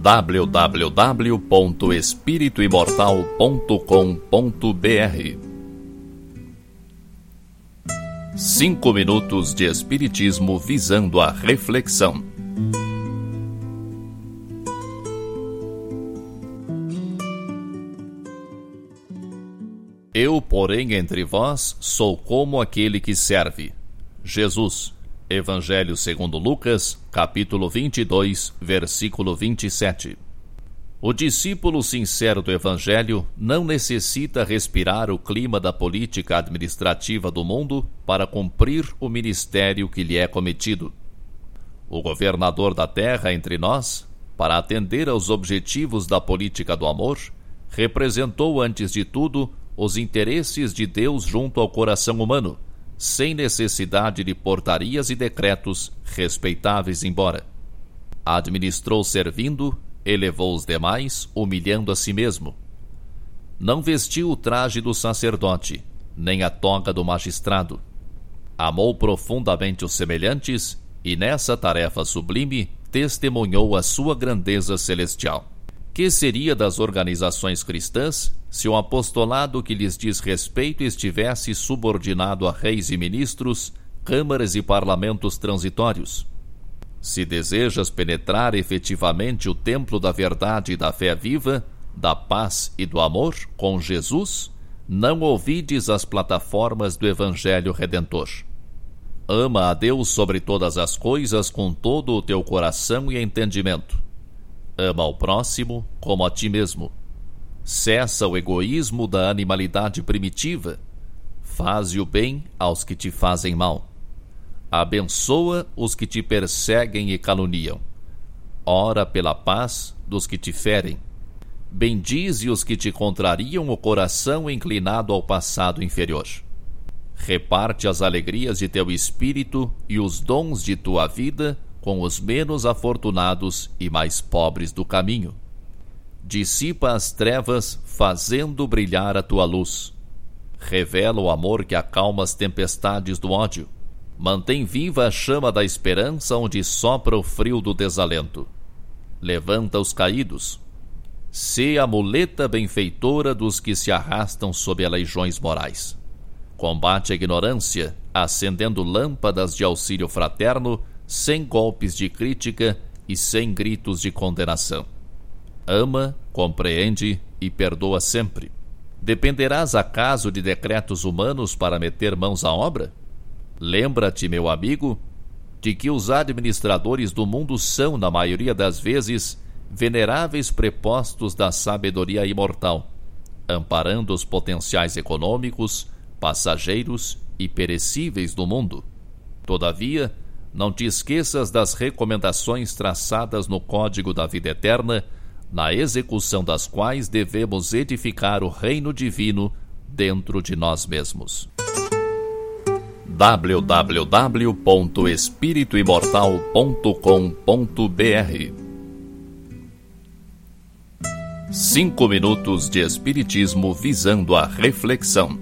www.espirituimortal.com.br Cinco minutos de Espiritismo visando a reflexão. Eu, porém, entre vós, sou como aquele que serve. Jesus, Evangelho segundo Lucas, capítulo 22, versículo 27. O discípulo sincero do Evangelho não necessita respirar o clima da política administrativa do mundo para cumprir o ministério que lhe é cometido. O governador da terra entre nós, para atender aos objetivos da política do amor, representou antes de tudo os interesses de Deus junto ao coração humano, sem necessidade de portarias e decretos, respeitáveis embora. Administrou servindo, elevou os demais, humilhando a si mesmo. Não vestiu o traje do sacerdote, nem a toga do magistrado. Amou profundamente os semelhantes e, nessa tarefa sublime, testemunhou a sua grandeza celestial. Que seria das organizações cristãs se o apostolado que lhes diz respeito estivesse subordinado a reis e ministros, câmaras e parlamentos transitórios? Se desejas penetrar efetivamente o templo da verdade e da fé viva, da paz e do amor com Jesus, não ouvides as plataformas do Evangelho Redentor. Ama a Deus sobre todas as coisas com todo o teu coração e entendimento Ama ao próximo como a ti mesmo. Cessa o egoísmo da animalidade primitiva. Faze o bem aos que te fazem mal. Abençoa os que te perseguem e caluniam. Ora pela paz dos que te ferem. Bendize os que te contrariam o coração inclinado ao passado inferior. Reparte as alegrias de teu espírito e os dons de tua vida com os menos afortunados e mais pobres do caminho. Dissipa as trevas, fazendo brilhar a tua luz. Revela o amor que acalma as tempestades do ódio. Mantém viva a chama da esperança onde sopra o frio do desalento. Levanta os caídos. Sê a muleta benfeitora dos que se arrastam sob legiões morais. Combate a ignorância, acendendo lâmpadas de auxílio fraterno sem golpes de crítica e sem gritos de condenação. Ama, compreende e perdoa sempre. Dependerás acaso de decretos humanos para meter mãos à obra? Lembra-te, meu amigo, de que os administradores do mundo são, na maioria das vezes, veneráveis prepostos da sabedoria imortal, amparando os potenciais econômicos, passageiros e perecíveis do mundo. Todavia, não te esqueças das recomendações traçadas no Código da Vida Eterna, na execução das quais devemos edificar o reino divino dentro de nós mesmos. www.espirituimortal.com.br Cinco minutos de Espiritismo visando a reflexão.